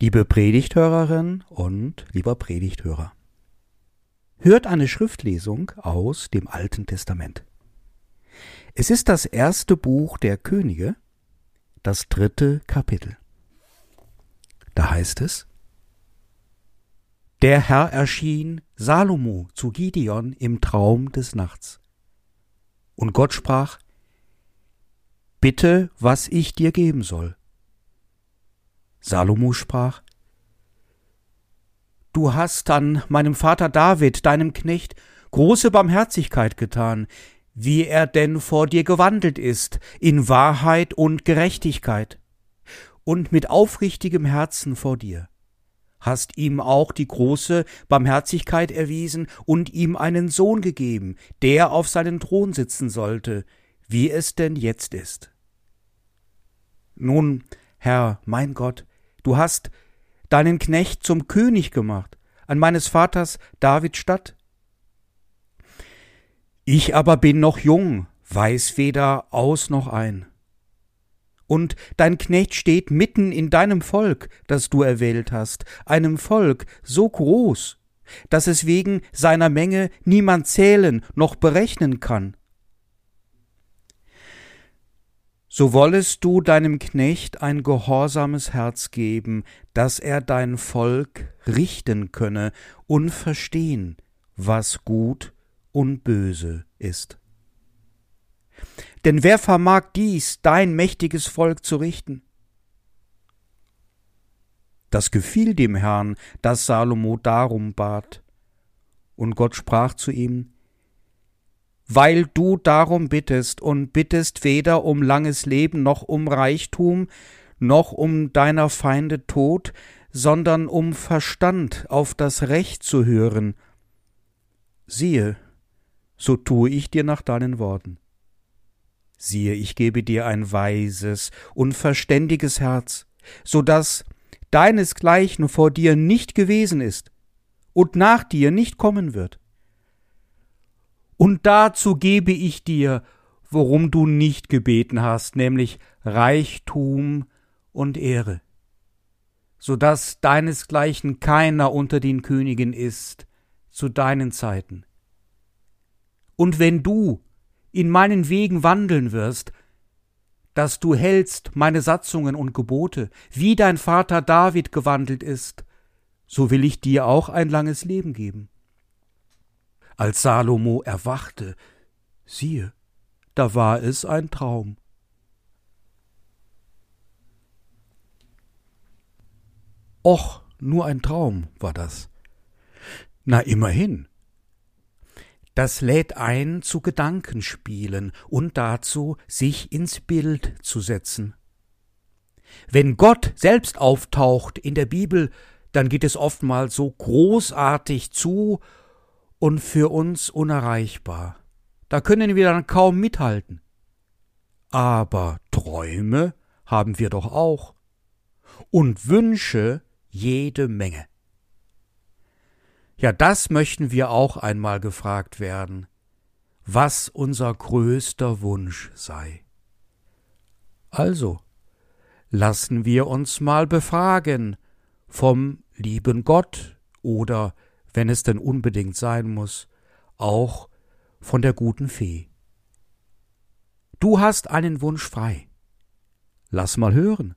Liebe Predigthörerin und lieber Predigthörer, hört eine Schriftlesung aus dem Alten Testament. Es ist das erste Buch der Könige, das dritte Kapitel. Da heißt es, Der Herr erschien Salomo zu Gideon im Traum des Nachts. Und Gott sprach, Bitte, was ich dir geben soll. Salomo sprach, Du hast an meinem Vater David, deinem Knecht, große Barmherzigkeit getan, wie er denn vor dir gewandelt ist, in Wahrheit und Gerechtigkeit, und mit aufrichtigem Herzen vor dir, hast ihm auch die große Barmherzigkeit erwiesen und ihm einen Sohn gegeben, der auf seinen Thron sitzen sollte, wie es denn jetzt ist. Nun, Herr, mein Gott, Du hast deinen Knecht zum König gemacht, an meines Vaters David Stadt. Ich aber bin noch jung, weiß weder aus noch ein. Und dein Knecht steht mitten in deinem Volk, das du erwählt hast, einem Volk so groß, dass es wegen seiner Menge niemand zählen noch berechnen kann. So wollest du deinem Knecht ein gehorsames Herz geben, dass er dein Volk richten könne und verstehen, was gut und böse ist. Denn wer vermag dies, dein mächtiges Volk zu richten? Das gefiel dem Herrn, dass Salomo darum bat. Und Gott sprach zu ihm, weil du darum bittest und bittest weder um langes Leben noch um Reichtum, noch um deiner Feinde Tod, sondern um Verstand auf das Recht zu hören. Siehe, so tue ich dir nach deinen Worten. Siehe, ich gebe dir ein weises und verständiges Herz, so dass deinesgleichen vor dir nicht gewesen ist und nach dir nicht kommen wird und dazu gebe ich dir, worum du nicht gebeten hast, nämlich Reichtum und Ehre, so dass deinesgleichen keiner unter den Königen ist zu deinen Zeiten. Und wenn du in meinen Wegen wandeln wirst, dass du hältst meine Satzungen und Gebote, wie dein Vater David gewandelt ist, so will ich dir auch ein langes Leben geben. Als Salomo erwachte, siehe, da war es ein Traum. Och, nur ein Traum war das. Na immerhin. Das lädt ein zu Gedankenspielen und dazu, sich ins Bild zu setzen. Wenn Gott selbst auftaucht in der Bibel, dann geht es oftmals so großartig zu und für uns unerreichbar. Da können wir dann kaum mithalten. Aber Träume haben wir doch auch. Und Wünsche jede Menge. Ja, das möchten wir auch einmal gefragt werden, was unser größter Wunsch sei. Also, lassen wir uns mal befragen vom lieben Gott oder wenn es denn unbedingt sein muss, auch von der guten Fee. Du hast einen Wunsch frei. Lass mal hören.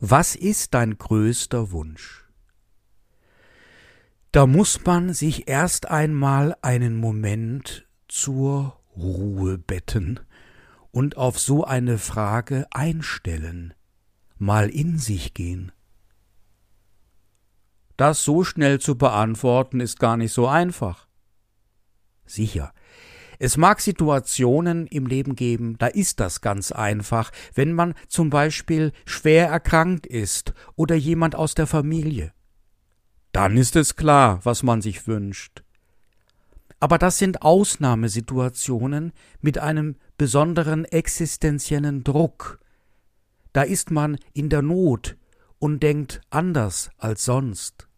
Was ist dein größter Wunsch? Da muss man sich erst einmal einen Moment zur Ruhe betten und auf so eine Frage einstellen, mal in sich gehen. Das so schnell zu beantworten ist gar nicht so einfach. Sicher. Es mag Situationen im Leben geben, da ist das ganz einfach, wenn man zum Beispiel schwer erkrankt ist oder jemand aus der Familie. Dann ist es klar, was man sich wünscht. Aber das sind Ausnahmesituationen mit einem besonderen existenziellen Druck. Da ist man in der Not, und denkt anders als sonst.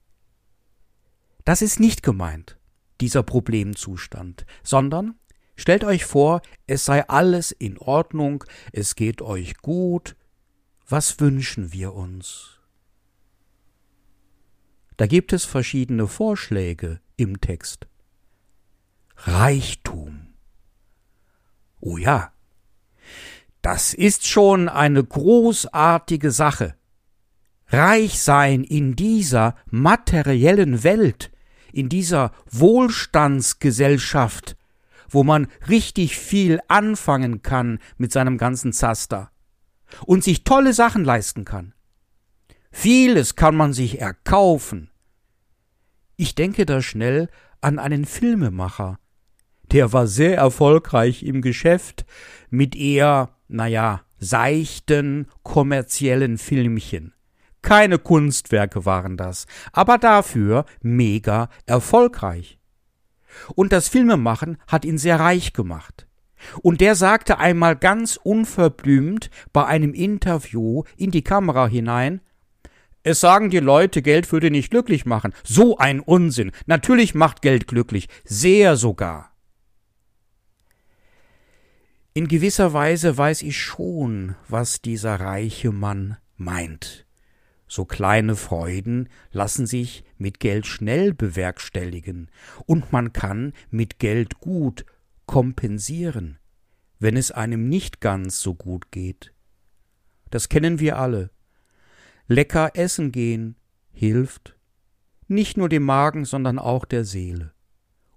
Das ist nicht gemeint, dieser Problemzustand, sondern stellt euch vor, es sei alles in Ordnung, es geht euch gut, Was wünschen wir uns? Da gibt es verschiedene Vorschläge im Text. Reichtum. Oh ja, das ist schon eine großartige Sache. Reich sein in dieser materiellen Welt, in dieser Wohlstandsgesellschaft, wo man richtig viel anfangen kann mit seinem ganzen Zaster und sich tolle Sachen leisten kann. Vieles kann man sich erkaufen. Ich denke da schnell an einen Filmemacher. Der war sehr erfolgreich im Geschäft mit eher, naja, seichten, kommerziellen Filmchen. Keine Kunstwerke waren das, aber dafür mega erfolgreich. Und das Filmemachen hat ihn sehr reich gemacht. Und der sagte einmal ganz unverblümt bei einem Interview in die Kamera hinein, es sagen die Leute, Geld würde nicht glücklich machen. So ein Unsinn. Natürlich macht Geld glücklich. Sehr sogar. In gewisser Weise weiß ich schon, was dieser reiche Mann meint. So kleine Freuden lassen sich mit Geld schnell bewerkstelligen, und man kann mit Geld gut kompensieren, wenn es einem nicht ganz so gut geht. Das kennen wir alle. Lecker essen gehen hilft nicht nur dem Magen, sondern auch der Seele.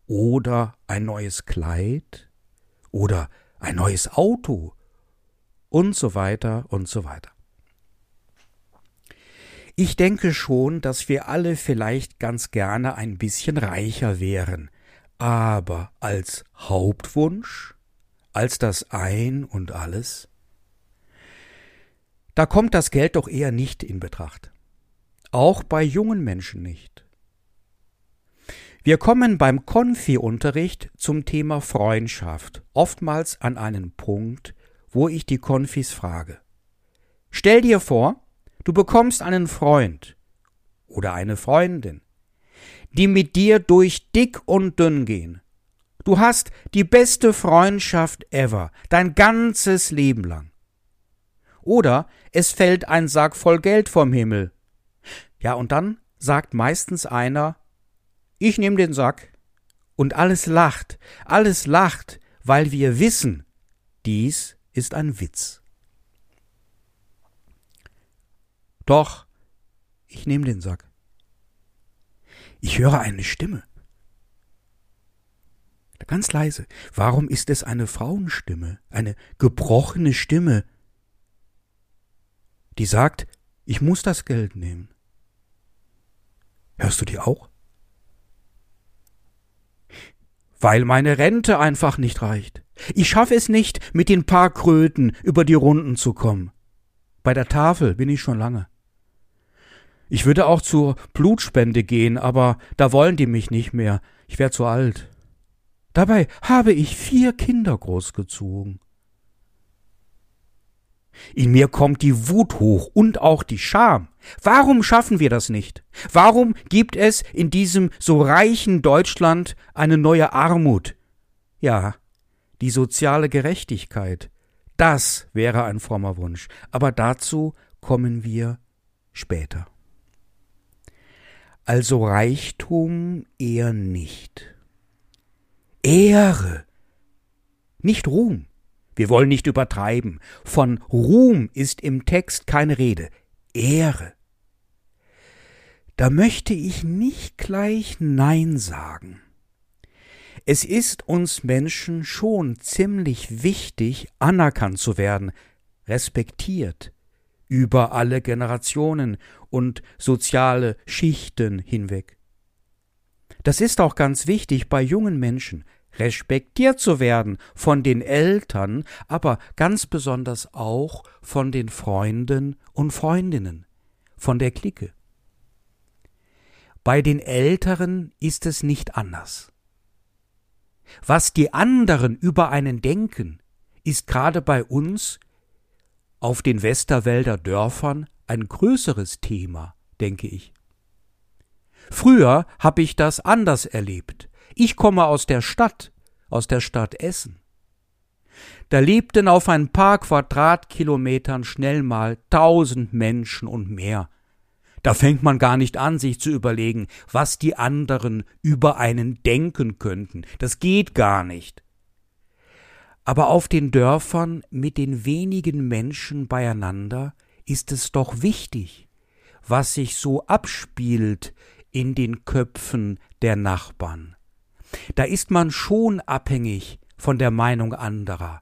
Oder ein neues Kleid oder ein neues Auto und so weiter und so weiter. Ich denke schon, dass wir alle vielleicht ganz gerne ein bisschen reicher wären, aber als Hauptwunsch, als das Ein und alles, da kommt das Geld doch eher nicht in Betracht. Auch bei jungen Menschen nicht. Wir kommen beim Konfi-Unterricht zum Thema Freundschaft oftmals an einen Punkt, wo ich die Konfis frage. Stell dir vor, du bekommst einen Freund oder eine Freundin, die mit dir durch dick und dünn gehen. Du hast die beste Freundschaft ever, dein ganzes Leben lang. Oder es fällt ein Sack voll Geld vom Himmel. Ja, und dann sagt meistens einer, ich nehme den Sack. Und alles lacht, alles lacht, weil wir wissen, dies ist ein Witz. Doch, ich nehme den Sack. Ich höre eine Stimme. Ganz leise. Warum ist es eine Frauenstimme, eine gebrochene Stimme, die sagt, ich muss das Geld nehmen. Hörst du die auch? Weil meine Rente einfach nicht reicht. Ich schaffe es nicht, mit den paar Kröten über die Runden zu kommen. Bei der Tafel bin ich schon lange. Ich würde auch zur Blutspende gehen, aber da wollen die mich nicht mehr. Ich wär zu alt. Dabei habe ich vier Kinder großgezogen. In mir kommt die Wut hoch und auch die Scham. Warum schaffen wir das nicht? Warum gibt es in diesem so reichen Deutschland eine neue Armut? Ja, die soziale Gerechtigkeit. Das wäre ein frommer Wunsch. Aber dazu kommen wir später. Also Reichtum eher nicht. Ehre, nicht Ruhm. Wir wollen nicht übertreiben. Von Ruhm ist im Text keine Rede. Ehre. Da möchte ich nicht gleich Nein sagen. Es ist uns Menschen schon ziemlich wichtig, anerkannt zu werden, respektiert, über alle Generationen und soziale Schichten hinweg. Das ist auch ganz wichtig bei jungen Menschen, respektiert zu werden von den Eltern, aber ganz besonders auch von den Freunden und Freundinnen, von der Clique. Bei den Älteren ist es nicht anders. Was die anderen über einen denken, ist gerade bei uns auf den Westerwälder Dörfern ein größeres Thema, denke ich. Früher habe ich das anders erlebt. Ich komme aus der Stadt, aus der Stadt Essen. Da lebten auf ein paar Quadratkilometern schnell mal tausend Menschen und mehr. Da fängt man gar nicht an, sich zu überlegen, was die anderen über einen denken könnten. Das geht gar nicht. Aber auf den Dörfern mit den wenigen Menschen beieinander ist es doch wichtig, was sich so abspielt in den Köpfen der Nachbarn. Da ist man schon abhängig von der Meinung anderer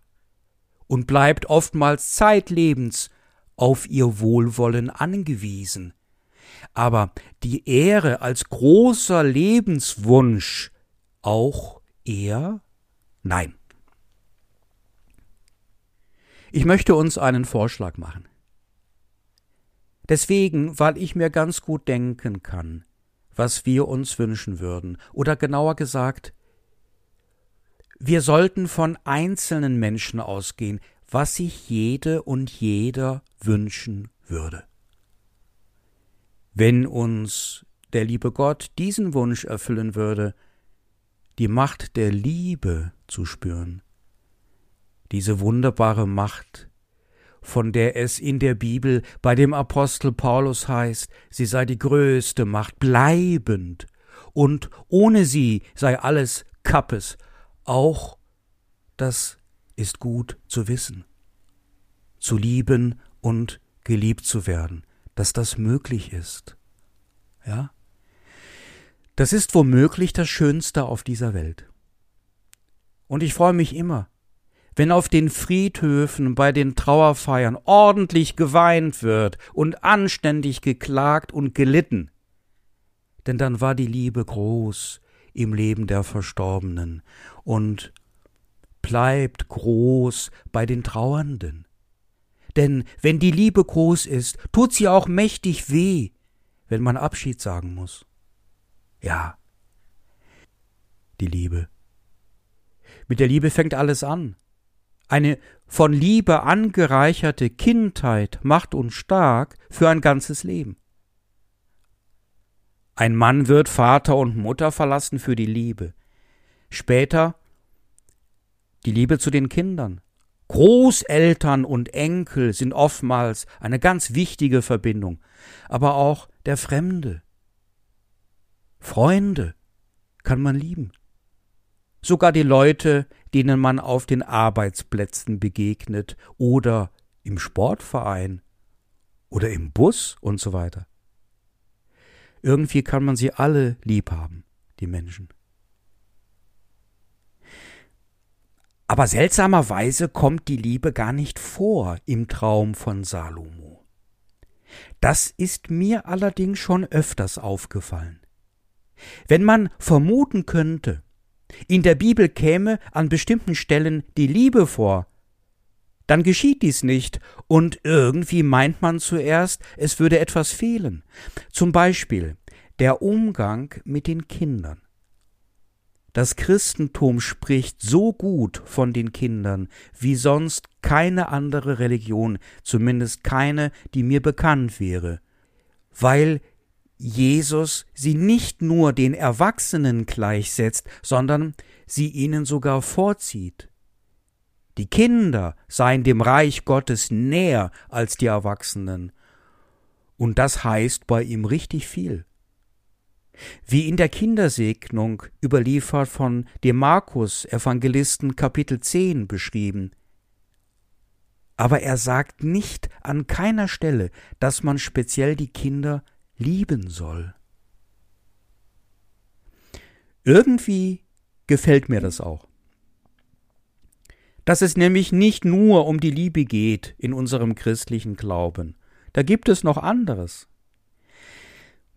und bleibt oftmals zeitlebens auf ihr Wohlwollen angewiesen. Aber die Ehre als großer Lebenswunsch auch eher? Nein. Ich möchte uns einen Vorschlag machen. Deswegen, weil ich mir ganz gut denken kann, was wir uns wünschen würden, oder genauer gesagt, wir sollten von einzelnen Menschen ausgehen, was sich jede und jeder wünschen würde. Wenn uns der liebe Gott diesen Wunsch erfüllen würde, die Macht der Liebe zu spüren, diese wunderbare Macht, von der es in der Bibel bei dem Apostel Paulus heißt, sie sei die größte Macht, bleibend, und ohne sie sei alles Kappes, auch das ist gut zu wissen, zu lieben und geliebt zu werden, dass das möglich ist. Ja? Das ist womöglich das Schönste auf dieser Welt. Und ich freue mich immer, wenn auf den Friedhöfen bei den Trauerfeiern ordentlich geweint wird und anständig geklagt und gelitten. Denn dann war die Liebe groß im Leben der Verstorbenen und bleibt groß bei den Trauernden. Denn wenn die Liebe groß ist, tut sie auch mächtig weh, wenn man Abschied sagen muss. Ja, die Liebe. Mit der Liebe fängt alles an. Eine von Liebe angereicherte Kindheit macht uns stark für ein ganzes Leben. Ein Mann wird Vater und Mutter verlassen für die Liebe. Später die Liebe zu den Kindern. Großeltern und Enkel sind oftmals eine ganz wichtige Verbindung, aber auch der Fremde. Freunde kann man lieben sogar die Leute, denen man auf den Arbeitsplätzen begegnet oder im Sportverein oder im Bus und so weiter. Irgendwie kann man sie alle lieb haben, die Menschen. Aber seltsamerweise kommt die Liebe gar nicht vor im Traum von Salomo. Das ist mir allerdings schon öfters aufgefallen. Wenn man vermuten könnte, in der Bibel käme an bestimmten Stellen die Liebe vor, dann geschieht dies nicht, und irgendwie meint man zuerst, es würde etwas fehlen. Zum Beispiel der Umgang mit den Kindern. Das Christentum spricht so gut von den Kindern wie sonst keine andere Religion, zumindest keine, die mir bekannt wäre, weil Jesus sie nicht nur den Erwachsenen gleichsetzt, sondern sie ihnen sogar vorzieht. Die Kinder seien dem Reich Gottes näher als die Erwachsenen. Und das heißt bei ihm richtig viel. Wie in der Kindersegnung überliefert von dem Markus Evangelisten Kapitel 10 beschrieben. Aber er sagt nicht an keiner Stelle, dass man speziell die Kinder lieben soll. Irgendwie gefällt mir das auch. Dass es nämlich nicht nur um die Liebe geht in unserem christlichen Glauben. Da gibt es noch anderes.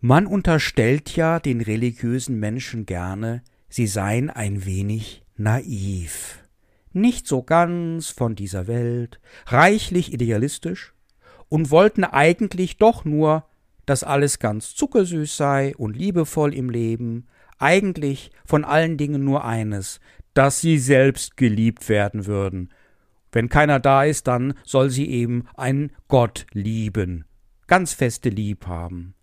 Man unterstellt ja den religiösen Menschen gerne, sie seien ein wenig naiv, nicht so ganz von dieser Welt, reichlich idealistisch und wollten eigentlich doch nur dass alles ganz zuckersüß sei und liebevoll im Leben, eigentlich von allen Dingen nur eines, dass sie selbst geliebt werden würden. Wenn keiner da ist, dann soll sie eben einen Gott lieben, ganz feste Lieb haben.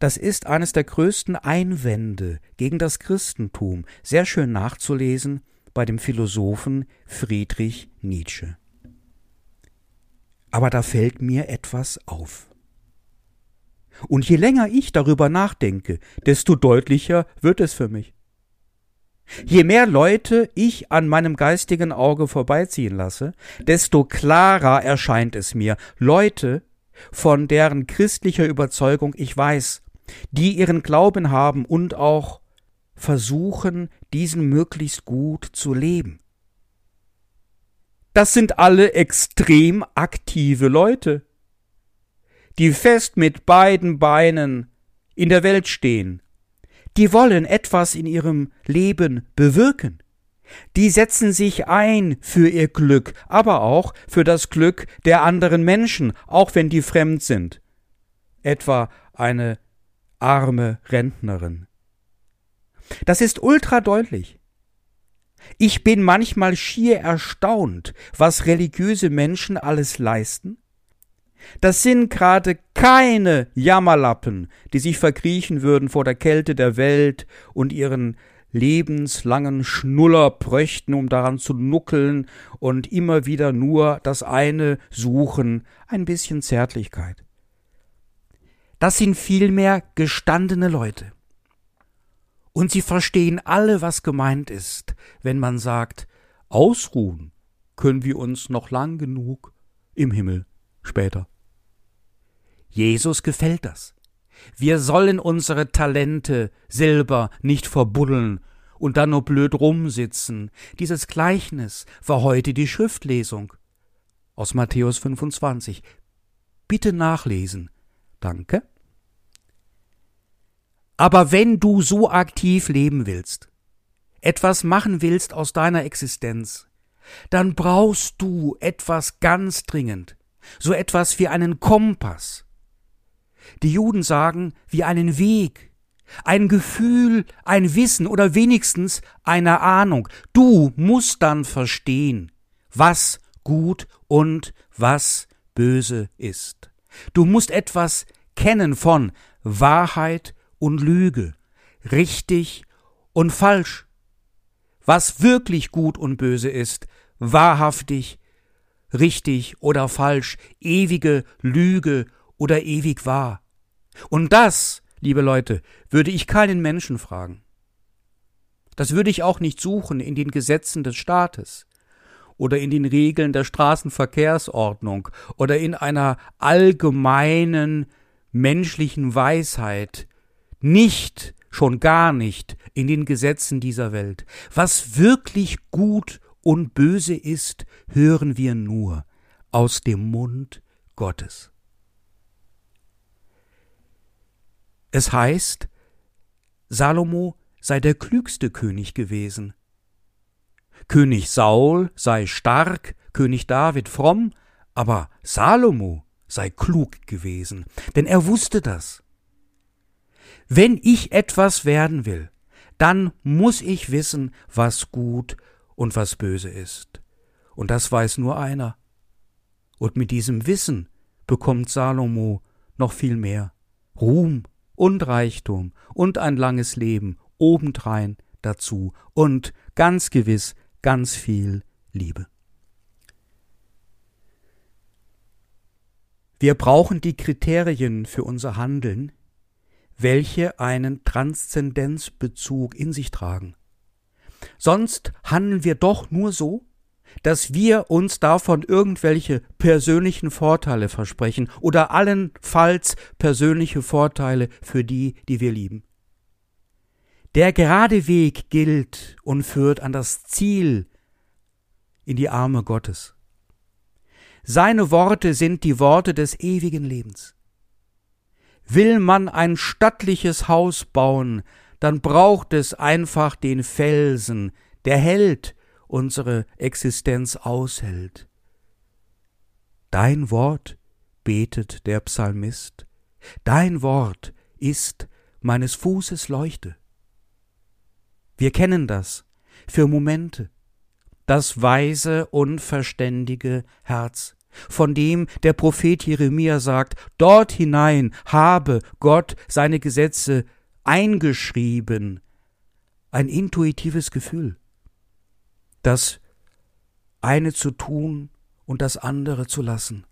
Das ist eines der größten Einwände gegen das Christentum, sehr schön nachzulesen bei dem Philosophen Friedrich Nietzsche. Aber da fällt mir etwas auf. Und je länger ich darüber nachdenke, desto deutlicher wird es für mich. Je mehr Leute ich an meinem geistigen Auge vorbeiziehen lasse, desto klarer erscheint es mir. Leute, von deren christlicher Überzeugung ich weiß, die ihren Glauben haben und auch versuchen, diesen möglichst gut zu leben. Das sind alle extrem aktive Leute, die fest mit beiden Beinen in der Welt stehen. Die wollen etwas in ihrem Leben bewirken. Die setzen sich ein für ihr Glück, aber auch für das Glück der anderen Menschen, auch wenn die fremd sind. Etwa eine arme Rentnerin. Das ist ultra deutlich. Ich bin manchmal schier erstaunt, was religiöse Menschen alles leisten. Das sind gerade keine Jammerlappen, die sich verkriechen würden vor der Kälte der Welt und ihren lebenslangen Schnuller bräuchten, um daran zu nuckeln und immer wieder nur das eine suchen, ein bisschen Zärtlichkeit. Das sind vielmehr gestandene Leute. Und sie verstehen alle, was gemeint ist, wenn man sagt, ausruhen können wir uns noch lang genug im Himmel später. Jesus gefällt das. Wir sollen unsere Talente Silber nicht verbuddeln und dann nur blöd rumsitzen. Dieses Gleichnis war heute die Schriftlesung aus Matthäus 25. Bitte nachlesen. Danke. Aber wenn du so aktiv leben willst, etwas machen willst aus deiner Existenz, dann brauchst du etwas ganz dringend, so etwas wie einen Kompass. Die Juden sagen, wie einen Weg, ein Gefühl, ein Wissen oder wenigstens eine Ahnung. Du musst dann verstehen, was gut und was böse ist. Du musst etwas kennen von Wahrheit und Lüge, richtig und falsch, was wirklich gut und böse ist, wahrhaftig, richtig oder falsch, ewige Lüge oder ewig wahr. Und das, liebe Leute, würde ich keinen Menschen fragen. Das würde ich auch nicht suchen in den Gesetzen des Staates oder in den Regeln der Straßenverkehrsordnung oder in einer allgemeinen menschlichen Weisheit, nicht, schon gar nicht in den Gesetzen dieser Welt. Was wirklich gut und böse ist, hören wir nur aus dem Mund Gottes. Es heißt, Salomo sei der klügste König gewesen. König Saul sei stark, König David fromm, aber Salomo sei klug gewesen, denn er wusste das. Wenn ich etwas werden will, dann muss ich wissen, was gut und was böse ist. Und das weiß nur einer. Und mit diesem Wissen bekommt Salomo noch viel mehr. Ruhm und Reichtum und ein langes Leben obendrein dazu und ganz gewiss ganz viel Liebe. Wir brauchen die Kriterien für unser Handeln, welche einen Transzendenzbezug in sich tragen. Sonst handeln wir doch nur so, dass wir uns davon irgendwelche persönlichen Vorteile versprechen oder allenfalls persönliche Vorteile für die, die wir lieben. Der gerade Weg gilt und führt an das Ziel in die Arme Gottes. Seine Worte sind die Worte des ewigen Lebens. Will man ein stattliches Haus bauen, dann braucht es einfach den Felsen, der hält, unsere Existenz aushält. Dein Wort, betet der Psalmist, dein Wort ist meines Fußes Leuchte. Wir kennen das für Momente, das weise, unverständige Herz von dem der Prophet Jeremia sagt, dort hinein habe Gott seine Gesetze eingeschrieben. Ein intuitives Gefühl. Das eine zu tun und das andere zu lassen.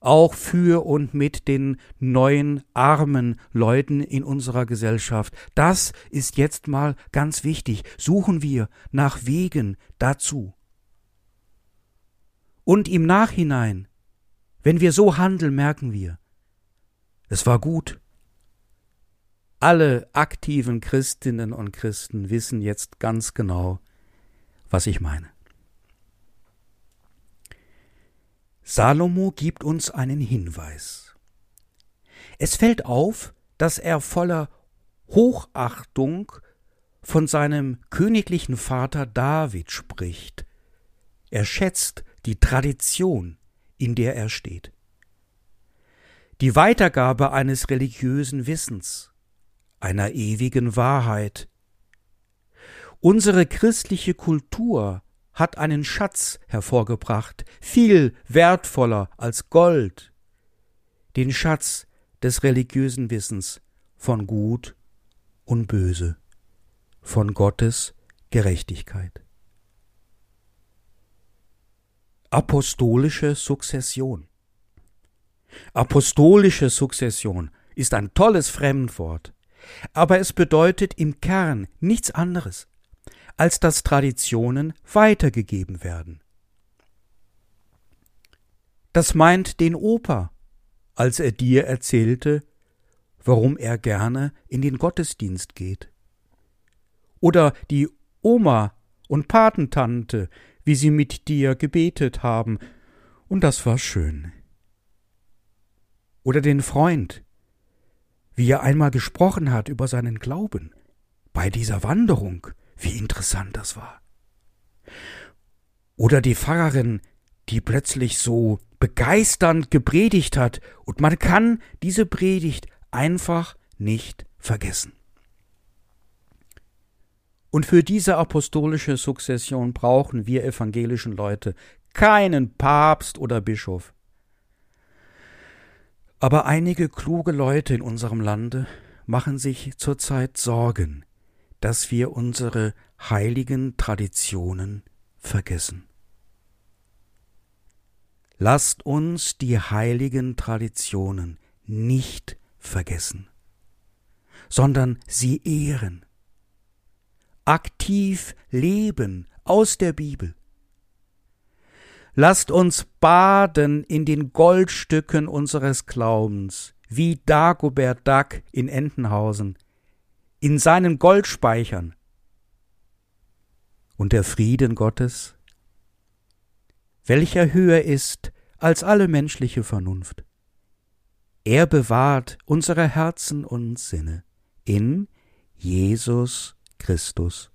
Auch für und mit den neuen armen Leuten in unserer Gesellschaft. Das ist jetzt mal ganz wichtig. Suchen wir nach Wegen dazu. Und im Nachhinein, wenn wir so handeln, merken wir, es war gut. Alle aktiven Christinnen und Christen wissen jetzt ganz genau, was ich meine. Salomo gibt uns einen Hinweis. Es fällt auf, dass er voller Hochachtung von seinem königlichen Vater David spricht. Er schätzt die Tradition, in der er steht. Die Weitergabe eines religiösen Wissens, einer ewigen Wahrheit. Unsere christliche Kultur hat einen Schatz hervorgebracht, viel wertvoller als Gold, den Schatz des religiösen Wissens von Gut und Böse, von Gottes Gerechtigkeit. Apostolische Sukzession. Apostolische Sukzession ist ein tolles Fremdwort, aber es bedeutet im Kern nichts anderes, als dass Traditionen weitergegeben werden. Das meint den Opa, als er dir erzählte, warum er gerne in den Gottesdienst geht. Oder die Oma und Patentante, wie sie mit dir gebetet haben, und das war schön. Oder den Freund, wie er einmal gesprochen hat über seinen Glauben bei dieser Wanderung, wie interessant das war. Oder die Pfarrerin, die plötzlich so begeisternd gepredigt hat, und man kann diese Predigt einfach nicht vergessen. Und für diese apostolische Sukzession brauchen wir evangelischen Leute keinen Papst oder Bischof. Aber einige kluge Leute in unserem Lande machen sich zurzeit Sorgen, dass wir unsere heiligen Traditionen vergessen. Lasst uns die heiligen Traditionen nicht vergessen, sondern sie ehren aktiv leben aus der Bibel. Lasst uns baden in den Goldstücken unseres Glaubens, wie Dagobert Duck in Entenhausen, in seinen Goldspeichern. Und der Frieden Gottes, welcher höher ist als alle menschliche Vernunft. Er bewahrt unsere Herzen und Sinne in Jesus Christus